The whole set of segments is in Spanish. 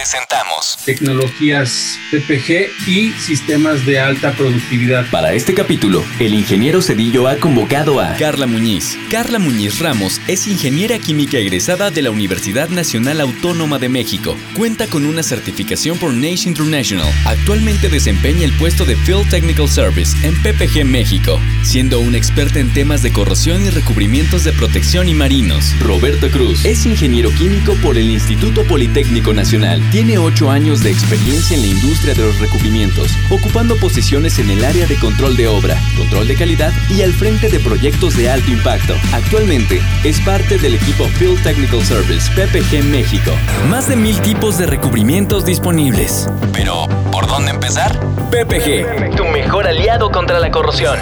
presentamos tecnologías PPG y sistemas de alta productividad. Para este capítulo, el ingeniero Cedillo ha convocado a Carla Muñiz. Carla Muñiz Ramos es ingeniera química egresada de la Universidad Nacional Autónoma de México. Cuenta con una certificación por NACE International. Actualmente desempeña el puesto de Field Technical Service en PPG México, siendo una experta en temas de corrosión y recubrimientos de protección y marinos. Roberto Cruz es ingeniero químico por el Instituto Politécnico Nacional. Tiene 8 años de experiencia en la industria de los recubrimientos, ocupando posiciones en el área de control de obra, control de calidad y al frente de proyectos de alto impacto. Actualmente es parte del equipo Field Technical Service PPG México. Más de mil tipos de recubrimientos disponibles. Pero, ¿por dónde empezar? PPG. Tu mejor aliado contra la corrosión.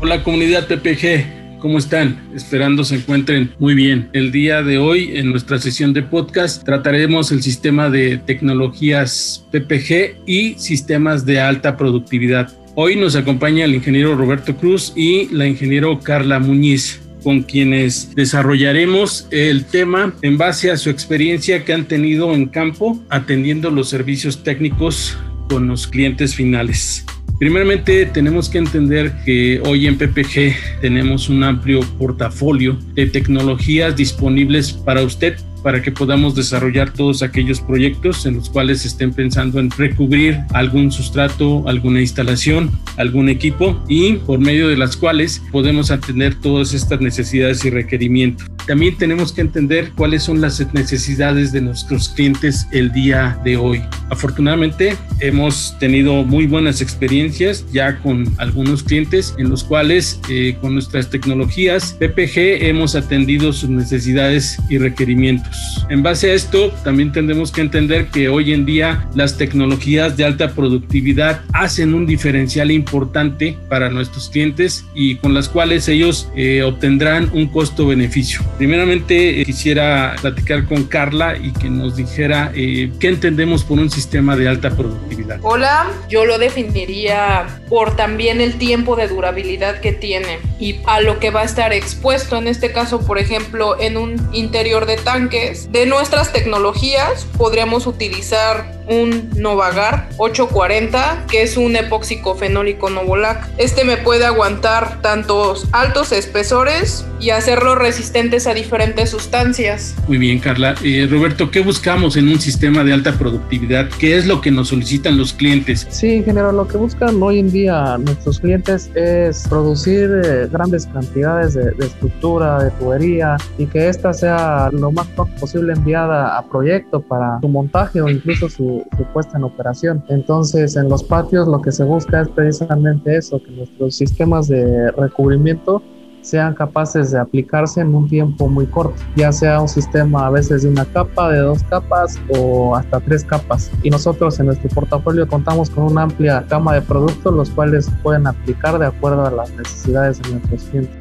Hola comunidad PPG, ¿cómo están? Esperando se encuentren muy bien. El día de hoy en nuestra sesión de podcast trataremos el sistema de tecnologías PPG y sistemas de alta productividad. Hoy nos acompaña el ingeniero Roberto Cruz y la ingeniero Carla Muñiz con quienes desarrollaremos el tema en base a su experiencia que han tenido en campo atendiendo los servicios técnicos con los clientes finales. Primeramente tenemos que entender que hoy en PPG tenemos un amplio portafolio de tecnologías disponibles para usted para que podamos desarrollar todos aquellos proyectos en los cuales estén pensando en recubrir algún sustrato, alguna instalación, algún equipo y por medio de las cuales podemos atender todas estas necesidades y requerimientos. También tenemos que entender cuáles son las necesidades de nuestros clientes el día de hoy. Afortunadamente hemos tenido muy buenas experiencias ya con algunos clientes en los cuales eh, con nuestras tecnologías PPG hemos atendido sus necesidades y requerimientos. En base a esto, también tendremos que entender que hoy en día las tecnologías de alta productividad hacen un diferencial importante para nuestros clientes y con las cuales ellos eh, obtendrán un costo-beneficio. Primeramente, eh, quisiera platicar con Carla y que nos dijera eh, qué entendemos por un sistema de alta productividad. Hola, yo lo definiría por también el tiempo de durabilidad que tiene y a lo que va a estar expuesto, en este caso, por ejemplo, en un interior de tanques. De nuestras tecnologías podríamos utilizar un Novagar 840, que es un epóxico fenólico Novolac. Este me puede aguantar tantos altos espesores y hacerlo resistentes a diferentes sustancias. Muy bien, Carla. Eh, Roberto, ¿qué buscamos en un sistema de alta productividad? ¿Qué es lo que nos solicitan los clientes? Sí, ingeniero, lo que buscan hoy en día nuestros clientes es producir eh, grandes cantidades de, de estructura, de tubería y que ésta sea lo más pronto posible enviada a proyecto para su montaje o incluso su, su puesta en operación. Entonces, en los patios lo que se busca es precisamente eso, que nuestros sistemas de recubrimiento sean capaces de aplicarse en un tiempo muy corto, ya sea un sistema a veces de una capa, de dos capas o hasta tres capas. Y nosotros en nuestro portafolio contamos con una amplia gama de productos los cuales pueden aplicar de acuerdo a las necesidades de nuestros clientes.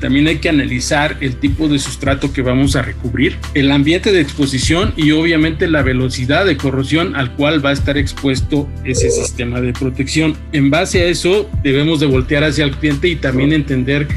También hay que analizar el tipo de sustrato que vamos a recubrir, el ambiente de exposición y obviamente la velocidad de corrosión al cual va a estar expuesto ese sistema de protección. En base a eso debemos de voltear hacia el cliente y también entender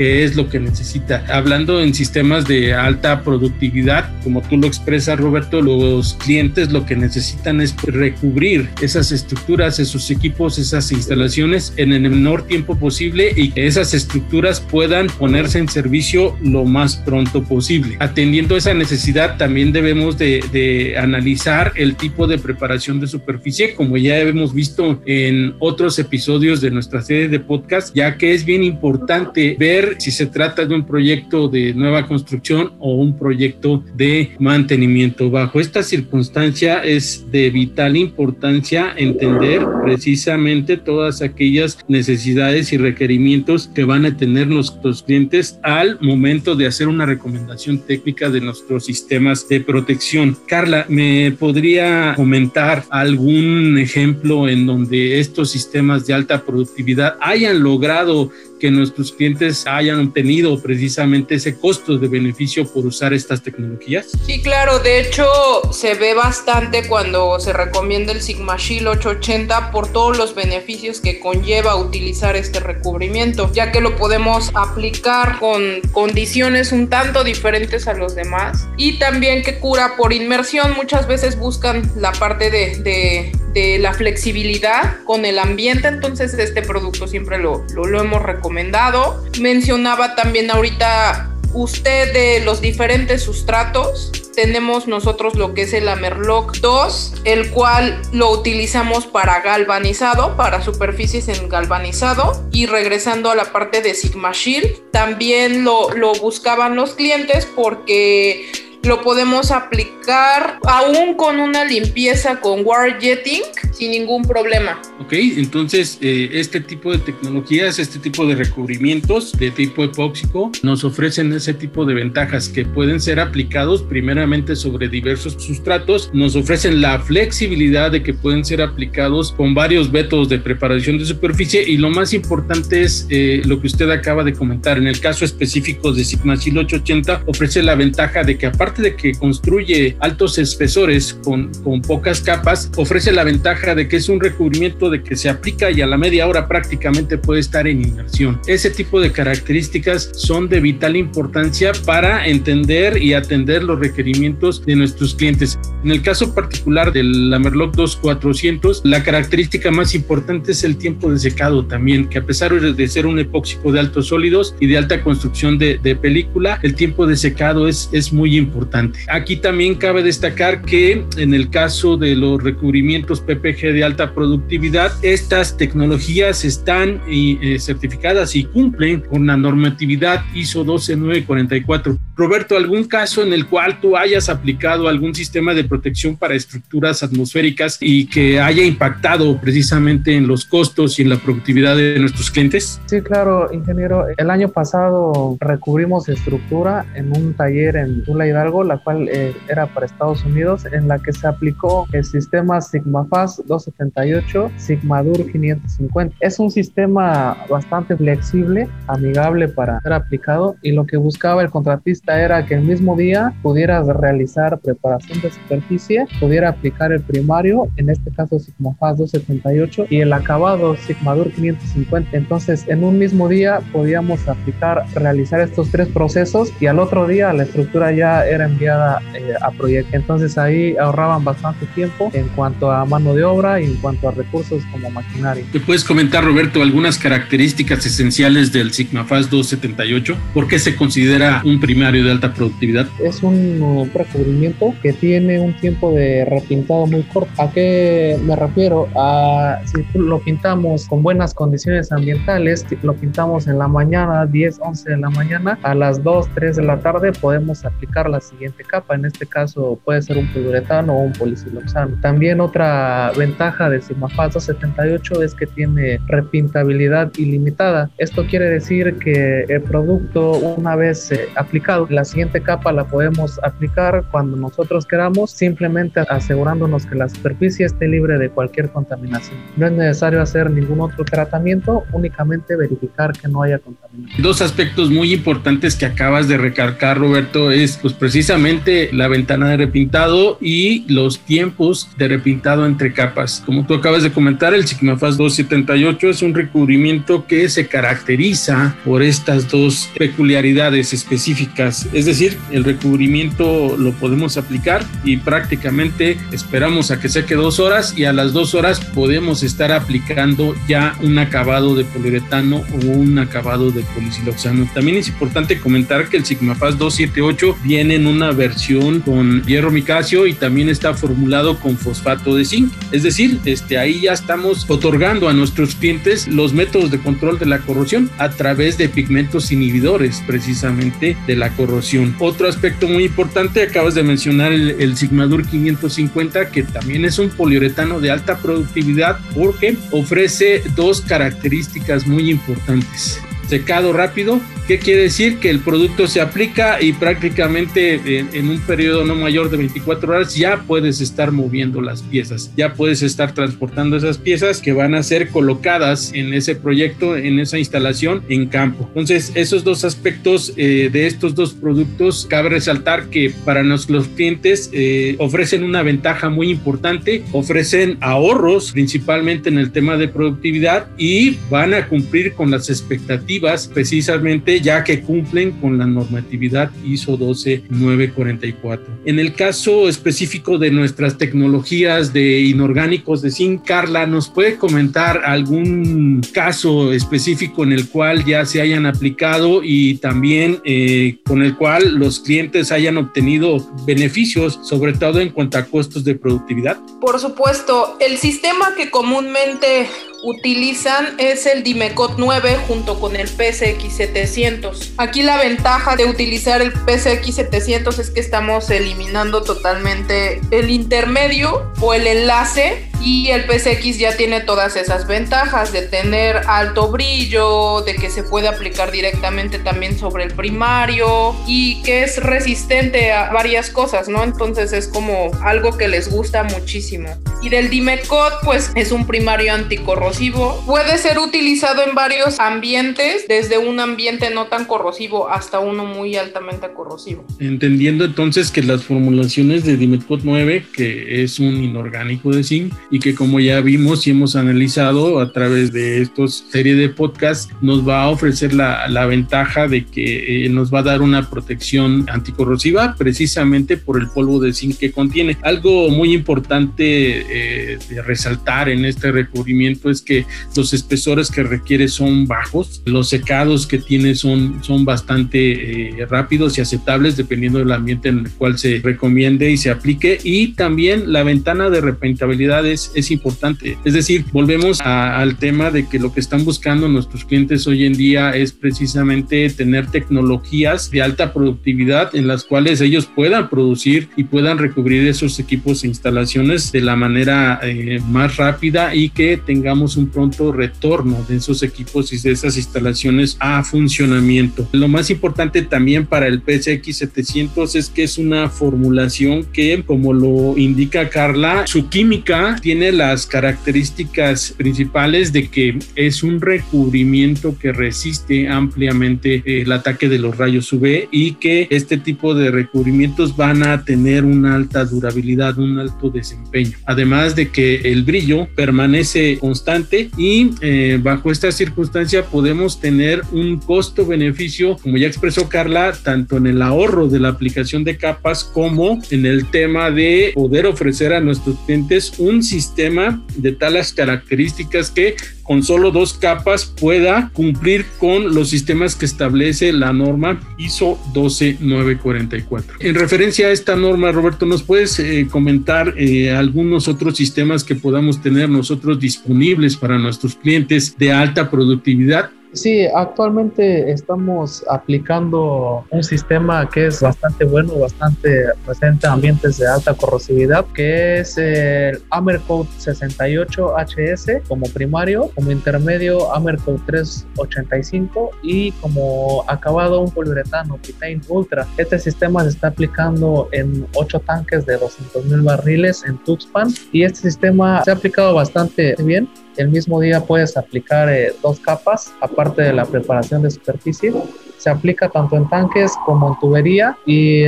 qué es lo que necesita. Hablando en sistemas de alta productividad, como tú lo expresas Roberto, los clientes lo que necesitan es recubrir esas estructuras, esos equipos, esas instalaciones en el menor tiempo posible y que esas estructuras puedan poner ponerse en servicio lo más pronto posible. Atendiendo esa necesidad, también debemos de, de analizar el tipo de preparación de superficie, como ya hemos visto en otros episodios de nuestra serie de podcast, ya que es bien importante ver si se trata de un proyecto de nueva construcción o un proyecto de mantenimiento. Bajo esta circunstancia es de vital importancia entender precisamente todas aquellas necesidades y requerimientos que van a tener nuestros clientes al momento de hacer una recomendación técnica de nuestros sistemas de protección. Carla, ¿me podría comentar algún ejemplo en donde estos sistemas de alta productividad hayan logrado que nuestros clientes hayan obtenido precisamente ese costo de beneficio por usar estas tecnologías? Sí, claro, de hecho se ve bastante cuando se recomienda el Sigma Shield 880 por todos los beneficios que conlleva utilizar este recubrimiento, ya que lo podemos aplicar con condiciones un tanto diferentes a los demás y también que cura por inmersión, muchas veces buscan la parte de, de, de la flexibilidad con el ambiente, entonces este producto siempre lo, lo, hemos recomendado. Mencionaba también ahorita usted de los diferentes sustratos. Tenemos nosotros lo que es el Amerlock 2, el cual lo utilizamos para galvanizado, para superficies en galvanizado. Y regresando a la parte de Sigma Shield, también lo, lo buscaban los clientes porque lo podemos aplicar aún con una limpieza con wire jetting sin ningún problema. Ok, entonces eh, este tipo de tecnologías, este tipo de recubrimientos de tipo epóxico nos ofrecen ese tipo de ventajas que pueden ser aplicados primeramente sobre diversos sustratos, nos ofrecen la flexibilidad de que pueden ser aplicados con varios métodos de preparación de superficie y lo más importante es eh, lo que usted acaba de comentar. En el caso específico de Sigmasil 880 ofrece la ventaja de que aparte de que construye altos espesores con, con pocas capas, ofrece la ventaja de que es un recubrimiento de que se aplica y a la media hora prácticamente puede estar en inmersión. Ese tipo de características son de vital importancia para entender y atender los requerimientos de nuestros clientes. En el caso particular del Amerlock 2400, la característica más importante es el tiempo de secado también, que a pesar de ser un epóxico de altos sólidos y de alta construcción de, película, el tiempo de secado es, es muy importante Aquí también cabe destacar que en el caso de los recubrimientos PPG de alta productividad, estas tecnologías están eh, certificadas y cumplen con la normatividad ISO 12944. Roberto, ¿algún caso en el cual tú hayas aplicado algún sistema de protección para estructuras atmosféricas y que haya impactado precisamente en los costos y en la productividad de nuestros clientes? Sí, claro, ingeniero. El año pasado recubrimos estructura en un taller en Tula Hidalgo la cual eh, era para Estados Unidos, en la que se aplicó el sistema SigmaFast 278, Sigmadur 550. Es un sistema bastante flexible, amigable para ser aplicado y lo que buscaba el contratista era que el mismo día pudieras realizar preparación de superficie, pudiera aplicar el primario, en este caso SigmaFast 278 y el acabado Sigmadur 550. Entonces, en un mismo día podíamos aplicar, realizar estos tres procesos y al otro día la estructura ya era enviada eh, a proyecto. Entonces ahí ahorraban bastante tiempo en cuanto a mano de obra y en cuanto a recursos como maquinaria. ¿Te puedes comentar, Roberto, algunas características esenciales del SigmaFast 278? ¿Por qué se considera un primario de alta productividad? Es un recubrimiento que tiene un tiempo de repintado muy corto. ¿A qué me refiero? A si lo pintamos con buenas condiciones ambientales, lo pintamos en la mañana, 10, 11 de la mañana, a las 2, 3 de la tarde podemos aplicar las siguiente capa. En este caso puede ser un poliuretano o un polisiloxano. También otra ventaja de Sigmafast 278 es que tiene repintabilidad ilimitada. Esto quiere decir que el producto una vez eh, aplicado, la siguiente capa la podemos aplicar cuando nosotros queramos, simplemente asegurándonos que la superficie esté libre de cualquier contaminación. No es necesario hacer ningún otro tratamiento, únicamente verificar que no haya contaminación. Dos aspectos muy importantes que acabas de recalcar, Roberto, es pues precisamente la ventana de repintado y los tiempos de repintado entre capas. Como tú acabas de comentar, el Sigmafast 278 es un recubrimiento que se caracteriza por estas dos peculiaridades específicas. Es decir, el recubrimiento lo podemos aplicar y prácticamente esperamos a que seque dos horas y a las dos horas podemos estar aplicando ya un acabado de poliuretano o un acabado de polisiloxano. También es importante comentar que el Sigmafast 278 viene en una versión con hierro micacio y también está formulado con fosfato de zinc. Es decir, este, ahí ya estamos otorgando a nuestros clientes los métodos de control de la corrosión a través de pigmentos inhibidores precisamente de la corrosión. Otro aspecto muy importante, acabas de mencionar el, el Sigmadur 550, que también es un poliuretano de alta productividad porque ofrece dos características muy importantes secado rápido. ¿Qué quiere decir? Que el producto se aplica y prácticamente en, un periodo no mayor de 24 horas ya puedes estar moviendo las piezas, ya puedes estar transportando esas piezas que van a ser colocadas en ese proyecto, en esa instalación en campo. Entonces, esos dos aspectos eh, de estos dos productos, cabe resaltar que para nuestros clientes eh, ofrecen una ventaja muy importante, ofrecen ahorros principalmente en el tema de productividad y van a cumplir con las expectativas precisamente ya que cumplen con la normatividad ISO 12944. En el caso específico de nuestras tecnologías de inorgánicos de zinc, Carla, ¿nos puede comentar algún caso específico en el cual ya se hayan aplicado y también eh, con el cual los clientes hayan obtenido beneficios, sobre todo en cuanto a costos de productividad? Por supuesto, el sistema que comúnmente utilizan es el Dimecot 9 junto con el PSX 700. Aquí la ventaja de utilizar el PSX 700 es que estamos eliminando totalmente el intermedio o el enlace y el PSX ya tiene todas esas ventajas de tener alto brillo, de que se puede aplicar directamente también sobre el primario y que es resistente a varias cosas, ¿no? Entonces es como algo que les gusta muchísimo. Y del Dimecot pues es un primario anticorrosivo. Puede ser utilizado en varios ambientes, desde un ambiente no tan corrosivo hasta uno muy altamente corrosivo. Entendiendo entonces que las formulaciones de Dimecot 9, que es un inorgánico de zinc, y que como ya vimos y hemos analizado a través de estos serie de podcasts, nos va a ofrecer la, la ventaja de que eh, nos va a dar una protección anticorrosiva precisamente por el polvo de zinc que contiene. Algo muy importante eh, de resaltar en este recubrimiento es que los espesores que requiere son bajos, los secados que tiene son, son bastante eh, rápidos y aceptables dependiendo del ambiente en el cual se recomiende y se aplique y también la ventana de repentabilidad es es, importante. Es decir, volvemos al tema de que lo que están buscando nuestros clientes hoy en día es precisamente tener tecnologías de alta productividad en las cuales ellos puedan producir y puedan recubrir esos equipos e instalaciones de la manera eh, más rápida y que tengamos un pronto retorno de esos equipos y de esas instalaciones a funcionamiento. Lo más importante también para el PSX 700 es que es una formulación que, como lo indica Carla, su química tiene las características principales de que es un recubrimiento que resiste ampliamente el ataque de los rayos UV y que este tipo de recubrimientos van a tener una alta durabilidad, un alto desempeño. Además de que el brillo permanece constante y eh, bajo esta circunstancia podemos tener un costo-beneficio, como ya expresó Carla, tanto en el ahorro de la aplicación de capas como en el tema de poder ofrecer a nuestros clientes un sistema sistema de tales características que con solo dos capas pueda cumplir con los sistemas que establece la norma ISO 12944. En referencia a esta norma, Roberto, ¿nos puedes eh, comentar eh, algunos otros sistemas que podamos tener nosotros disponibles para nuestros clientes de alta productividad? Sí, actualmente estamos aplicando un sistema que es bastante bueno, bastante presente en ambientes de alta corrosividad, que es el Amercode 68 HS como primario, como intermedio Amercode 385 y como acabado un poliuretano Pitane Ultra. Este sistema se está aplicando en 8 tanques de 200 mil barriles en Tuxpan y este sistema se ha aplicado bastante bien el mismo día puedes aplicar eh, dos capas, aparte de la preparación de superficie. Se aplica tanto en tanques como en tubería y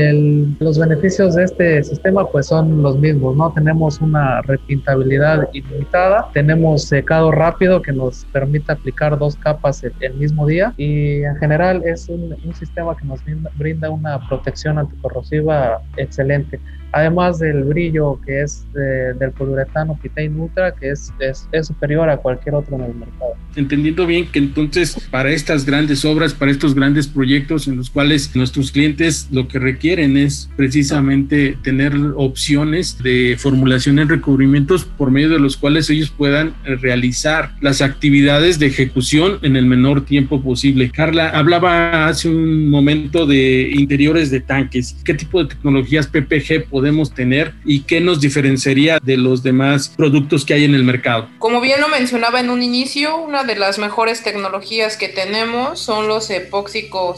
los beneficios de este sistema pues son los mismos, ¿no? Tenemos una repintabilidad ilimitada, tenemos secado rápido que nos permite aplicar dos capas el, el mismo día y en general es un, un sistema que nos brinda una protección anticorrosiva excelente además del brillo que es del poliuretano Pitane Ultra, que es, es, es, superior a cualquier otro en el mercado. Entendiendo bien que entonces para estas grandes obras, para estos grandes proyectos en los cuales nuestros clientes lo que requieren es precisamente tener opciones de formulación en recubrimientos por medio de los cuales ellos puedan realizar las actividades de ejecución en el menor tiempo posible. Carla, hablaba hace un momento de interiores de tanques. ¿Qué tipo de tecnologías PPG podemos tener y qué nos diferenciaría de los demás productos que hay en el mercado. Como bien lo mencionaba en un inicio, una de las mejores tecnologías que tenemos son los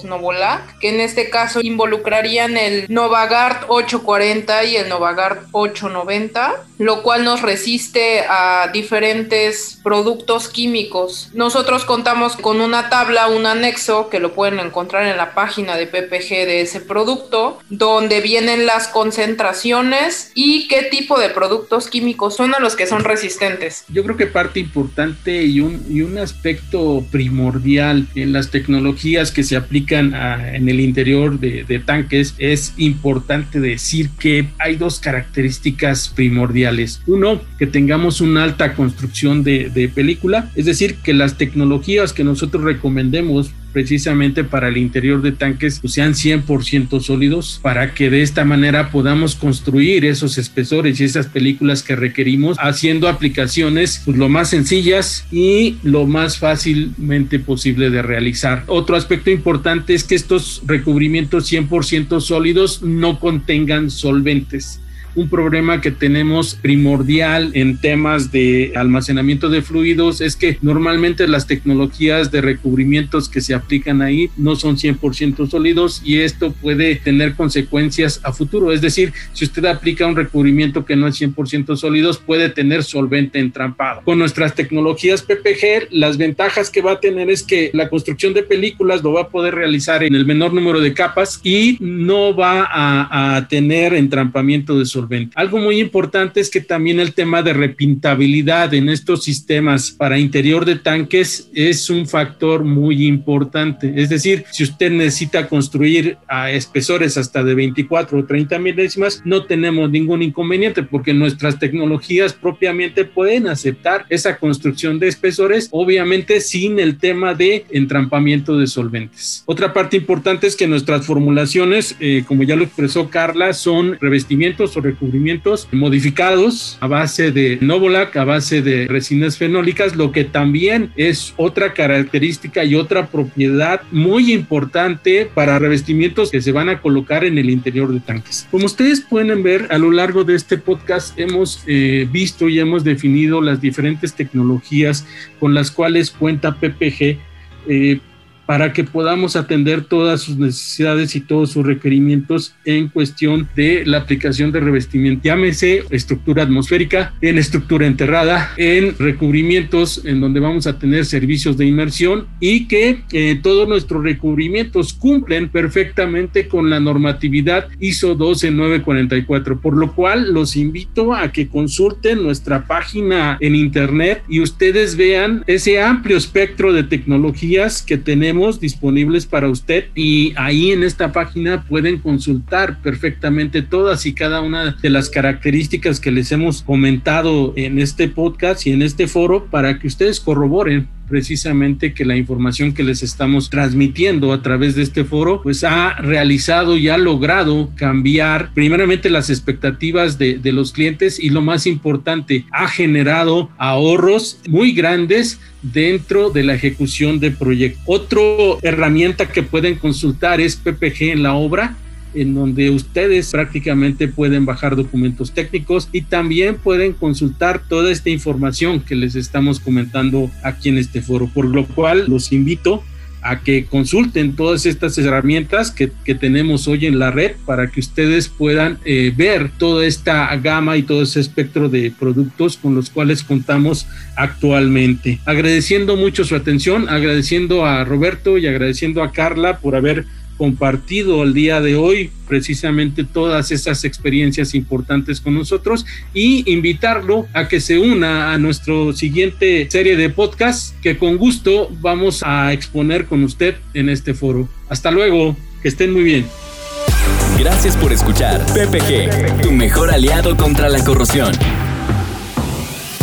Novolac, que en este caso involucrarían el Novagard 840 y el Novagard 890, lo cual nos resiste a diferentes productos químicos. Nosotros contamos con una tabla, un anexo que lo pueden encontrar en la página de PPG de ese producto, donde vienen las concentraciones y qué tipo de productos químicos son a los que son resistentes. Yo creo que parte importante y un, y un aspecto primordial en las tecnologías que se aplican en el interior de, de tanques es importante decir que hay dos características primordiales. Uno, que tengamos una alta construcción de, de película, es decir, que las tecnologías que nosotros recomendemos precisamente para el interior de tanques pues, sean 100% sólidos para que de esta manera podamos construir esos espesores y esas películas que requerimos haciendo aplicaciones pues, lo más sencillas y lo más fácilmente posible de realizar. Otro aspecto importante es que estos recubrimientos 100% sólidos no contengan solventes un problema que tenemos primordial en temas de almacenamiento de fluidos es que normalmente las tecnologías de recubrimientos que se aplican ahí no son 100% sólidos y esto puede tener consecuencias a futuro. Es decir, si usted aplica un recubrimiento que no es 100% sólidos, puede tener solvente entrampado. Con nuestras tecnologías PPG, las ventajas que va a tener es que la construcción de películas lo va a poder realizar en el menor número de capas y no va a, a tener entrampamiento de solvente algo muy importante es que también el tema de repintabilidad en estos sistemas para interior de tanques es un factor muy importante. Es decir, si usted necesita construir a espesores hasta de 24 o 30 milésimas, no tenemos ningún inconveniente porque nuestras tecnologías propiamente pueden aceptar esa construcción de espesores, obviamente sin el tema de entrampamiento de solventes. Otra parte importante es que nuestras formulaciones, eh, como ya lo expresó Carla, son revestimientos o cubrimientos modificados a base de Novolac, a base de resinas fenólicas, lo que también es otra característica y otra propiedad muy importante para revestimientos que se van a colocar en el interior de tanques. Como ustedes pueden ver, a lo largo de este podcast hemos eh, visto y hemos definido las diferentes tecnologías con las cuales cuenta PPG. Eh, para que podamos atender todas sus necesidades y todos sus requerimientos en cuestión de la aplicación de revestimiento. Llámese estructura atmosférica, en estructura enterrada, en recubrimientos en donde vamos a tener servicios de inmersión y que eh, todos nuestros recubrimientos cumplen perfectamente con la normatividad ISO 12944, por lo cual los invito a que consulten nuestra página en internet y ustedes vean ese amplio espectro de tecnologías que tenemos disponibles para usted y ahí en esta página pueden consultar perfectamente todas y cada una de las características que les hemos comentado en este podcast y en este foro para que ustedes corroboren precisamente que la información que les estamos transmitiendo a través de este foro pues ha realizado y ha logrado cambiar primeramente las expectativas de, de los clientes y lo más importante ha generado ahorros muy grandes dentro de la ejecución de proyectos. Otra herramienta que pueden consultar es PPG en la obra en donde ustedes prácticamente pueden bajar documentos técnicos y también pueden consultar toda esta información que les estamos comentando aquí en este foro, por lo cual los invito a que consulten todas estas herramientas que, que tenemos hoy en la red para que ustedes puedan eh, ver toda esta gama y todo ese espectro de productos con los cuales contamos actualmente. Agradeciendo mucho su atención, agradeciendo a Roberto y agradeciendo a Carla por haber compartido el día de hoy precisamente todas esas experiencias importantes con nosotros y invitarlo a que se una a nuestro siguiente serie de podcast que con gusto vamos a exponer con usted en este foro. Hasta luego, que estén muy bien. Gracias por escuchar PPG, tu mejor aliado contra la corrosión.